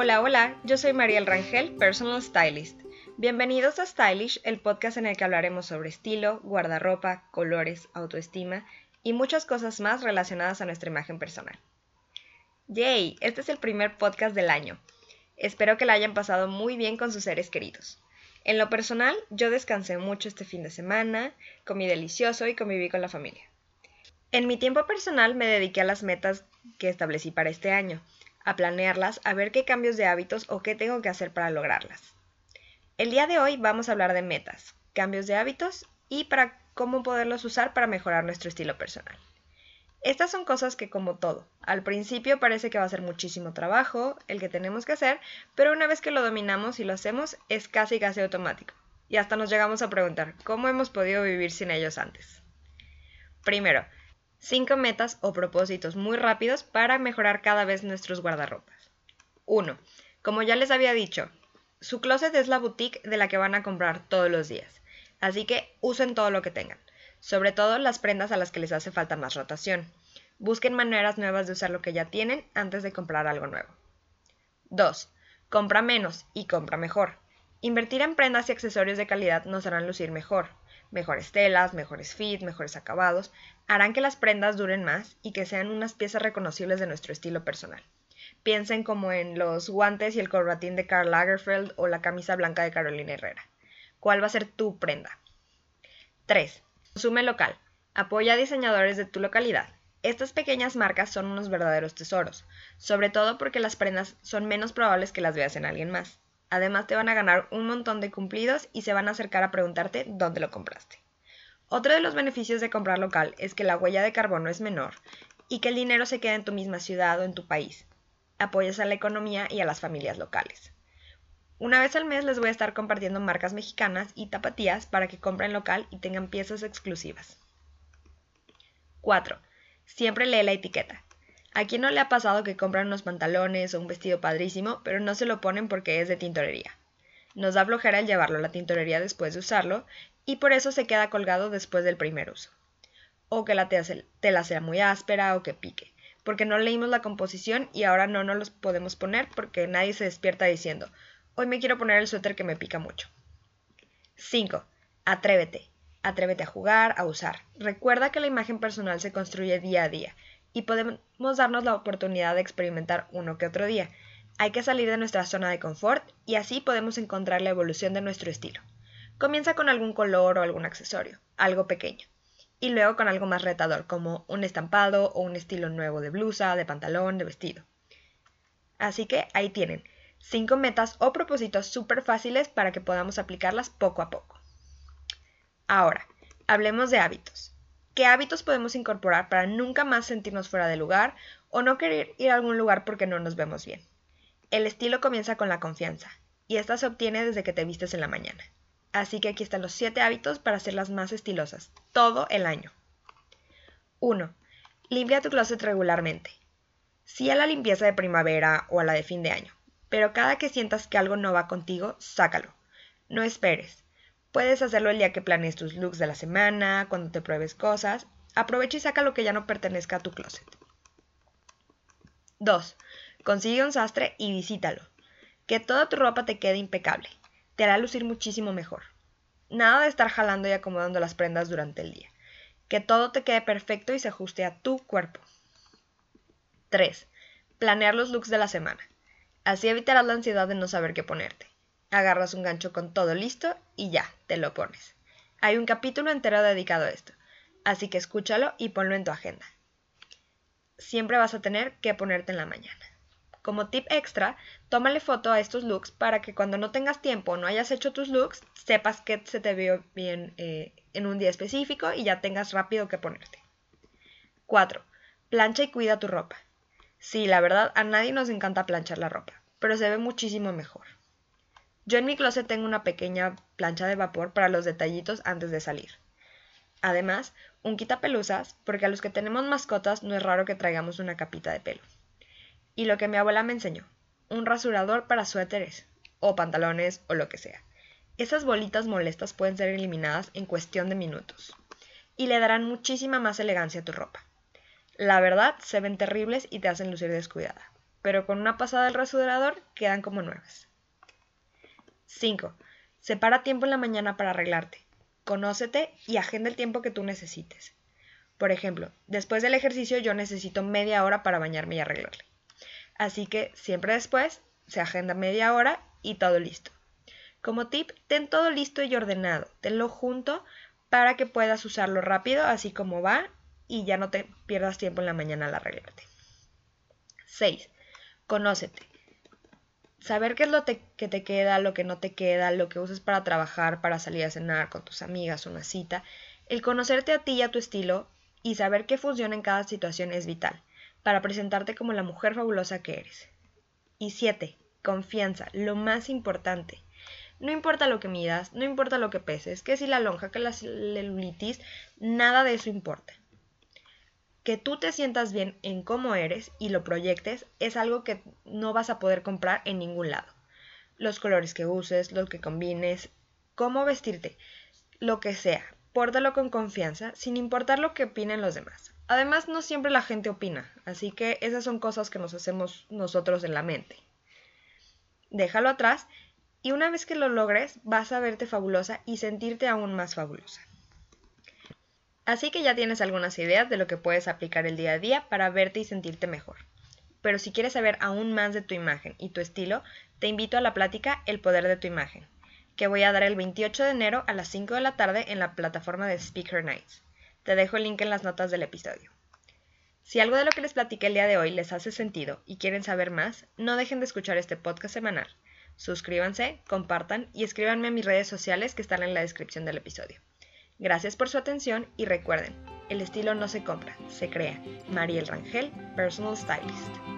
Hola, hola, yo soy Mariel Rangel, Personal Stylist. Bienvenidos a Stylish, el podcast en el que hablaremos sobre estilo, guardarropa, colores, autoestima y muchas cosas más relacionadas a nuestra imagen personal. ¡Yay! Este es el primer podcast del año. Espero que la hayan pasado muy bien con sus seres queridos. En lo personal, yo descansé mucho este fin de semana, comí delicioso y conviví con la familia. En mi tiempo personal me dediqué a las metas que establecí para este año, a planearlas, a ver qué cambios de hábitos o qué tengo que hacer para lograrlas. El día de hoy vamos a hablar de metas, cambios de hábitos y para cómo poderlos usar para mejorar nuestro estilo personal. Estas son cosas que como todo, al principio parece que va a ser muchísimo trabajo el que tenemos que hacer, pero una vez que lo dominamos y lo hacemos es casi casi automático. Y hasta nos llegamos a preguntar, ¿cómo hemos podido vivir sin ellos antes? Primero, Cinco metas o propósitos muy rápidos para mejorar cada vez nuestros guardarropas. 1. Como ya les había dicho, su closet es la boutique de la que van a comprar todos los días, así que usen todo lo que tengan, sobre todo las prendas a las que les hace falta más rotación. Busquen maneras nuevas de usar lo que ya tienen antes de comprar algo nuevo. 2. Compra menos y compra mejor. Invertir en prendas y accesorios de calidad nos harán lucir mejor, mejores telas, mejores fit, mejores acabados, harán que las prendas duren más y que sean unas piezas reconocibles de nuestro estilo personal. Piensen como en los guantes y el corbatín de Karl Lagerfeld o la camisa blanca de Carolina Herrera. ¿Cuál va a ser tu prenda? 3. Consume local. Apoya a diseñadores de tu localidad. Estas pequeñas marcas son unos verdaderos tesoros, sobre todo porque las prendas son menos probables que las veas en alguien más. Además te van a ganar un montón de cumplidos y se van a acercar a preguntarte dónde lo compraste. Otro de los beneficios de comprar local es que la huella de carbono es menor y que el dinero se queda en tu misma ciudad o en tu país. Apoyas a la economía y a las familias locales. Una vez al mes les voy a estar compartiendo marcas mexicanas y tapatías para que compren local y tengan piezas exclusivas. 4. Siempre lee la etiqueta. ¿A quién no le ha pasado que compran unos pantalones o un vestido padrísimo, pero no se lo ponen porque es de tintorería? Nos da flojera el llevarlo a la tintorería después de usarlo y por eso se queda colgado después del primer uso. O que la tela sea muy áspera o que pique, porque no leímos la composición y ahora no nos los podemos poner porque nadie se despierta diciendo, hoy me quiero poner el suéter que me pica mucho. 5. Atrévete. Atrévete a jugar, a usar. Recuerda que la imagen personal se construye día a día y podemos darnos la oportunidad de experimentar uno que otro día. Hay que salir de nuestra zona de confort y así podemos encontrar la evolución de nuestro estilo. Comienza con algún color o algún accesorio, algo pequeño, y luego con algo más retador como un estampado o un estilo nuevo de blusa, de pantalón, de vestido. Así que ahí tienen, cinco metas o propósitos súper fáciles para que podamos aplicarlas poco a poco. Ahora, hablemos de hábitos. ¿Qué hábitos podemos incorporar para nunca más sentirnos fuera de lugar o no querer ir a algún lugar porque no nos vemos bien? El estilo comienza con la confianza, y esta se obtiene desde que te vistes en la mañana. Así que aquí están los 7 hábitos para hacerlas más estilosas, todo el año. 1. Limpia tu closet regularmente. Sí a la limpieza de primavera o a la de fin de año, pero cada que sientas que algo no va contigo, sácalo. No esperes. Puedes hacerlo el día que planees tus looks de la semana, cuando te pruebes cosas. Aprovecha y saca lo que ya no pertenezca a tu closet. 2. Consigue un sastre y visítalo. Que toda tu ropa te quede impecable. Te hará lucir muchísimo mejor. Nada de estar jalando y acomodando las prendas durante el día. Que todo te quede perfecto y se ajuste a tu cuerpo. 3. Planear los looks de la semana. Así evitarás la ansiedad de no saber qué ponerte agarras un gancho con todo listo y ya, te lo pones. Hay un capítulo entero dedicado a esto, así que escúchalo y ponlo en tu agenda. Siempre vas a tener que ponerte en la mañana. Como tip extra, tómale foto a estos looks para que cuando no tengas tiempo o no hayas hecho tus looks, sepas que se te vio bien eh, en un día específico y ya tengas rápido que ponerte. 4. Plancha y cuida tu ropa. Sí, la verdad, a nadie nos encanta planchar la ropa, pero se ve muchísimo mejor. Yo en mi closet tengo una pequeña plancha de vapor para los detallitos antes de salir. Además, un quitapelusas, porque a los que tenemos mascotas no es raro que traigamos una capita de pelo. Y lo que mi abuela me enseñó, un rasurador para suéteres, o pantalones, o lo que sea. Esas bolitas molestas pueden ser eliminadas en cuestión de minutos, y le darán muchísima más elegancia a tu ropa. La verdad, se ven terribles y te hacen lucir descuidada. pero con una pasada del rasurador quedan como nuevas. 5. Separa tiempo en la mañana para arreglarte. Conócete y agenda el tiempo que tú necesites. Por ejemplo, después del ejercicio yo necesito media hora para bañarme y arreglarle. Así que siempre después se agenda media hora y todo listo. Como tip, ten todo listo y ordenado, tenlo junto para que puedas usarlo rápido, así como va, y ya no te pierdas tiempo en la mañana al arreglarte. 6. Conócete. Saber qué es lo que te queda, lo que no te queda, lo que usas para trabajar, para salir a cenar con tus amigas, una cita. El conocerte a ti y a tu estilo y saber qué funciona en cada situación es vital para presentarte como la mujer fabulosa que eres. Y 7. Confianza, lo más importante. No importa lo que midas, no importa lo que peses, que si la lonja, que la celulitis, nada de eso importa. Que tú te sientas bien en cómo eres y lo proyectes es algo que no vas a poder comprar en ningún lado. Los colores que uses, lo que combines, cómo vestirte, lo que sea, pórtalo con confianza sin importar lo que opinen los demás. Además, no siempre la gente opina, así que esas son cosas que nos hacemos nosotros en la mente. Déjalo atrás y una vez que lo logres vas a verte fabulosa y sentirte aún más fabulosa. Así que ya tienes algunas ideas de lo que puedes aplicar el día a día para verte y sentirte mejor. Pero si quieres saber aún más de tu imagen y tu estilo, te invito a la plática El poder de tu imagen, que voy a dar el 28 de enero a las 5 de la tarde en la plataforma de Speaker Nights. Te dejo el link en las notas del episodio. Si algo de lo que les platiqué el día de hoy les hace sentido y quieren saber más, no dejen de escuchar este podcast semanal. Suscríbanse, compartan y escríbanme a mis redes sociales que están en la descripción del episodio. Gracias por su atención y recuerden, el estilo no se compra, se crea. Mariel Rangel, Personal Stylist.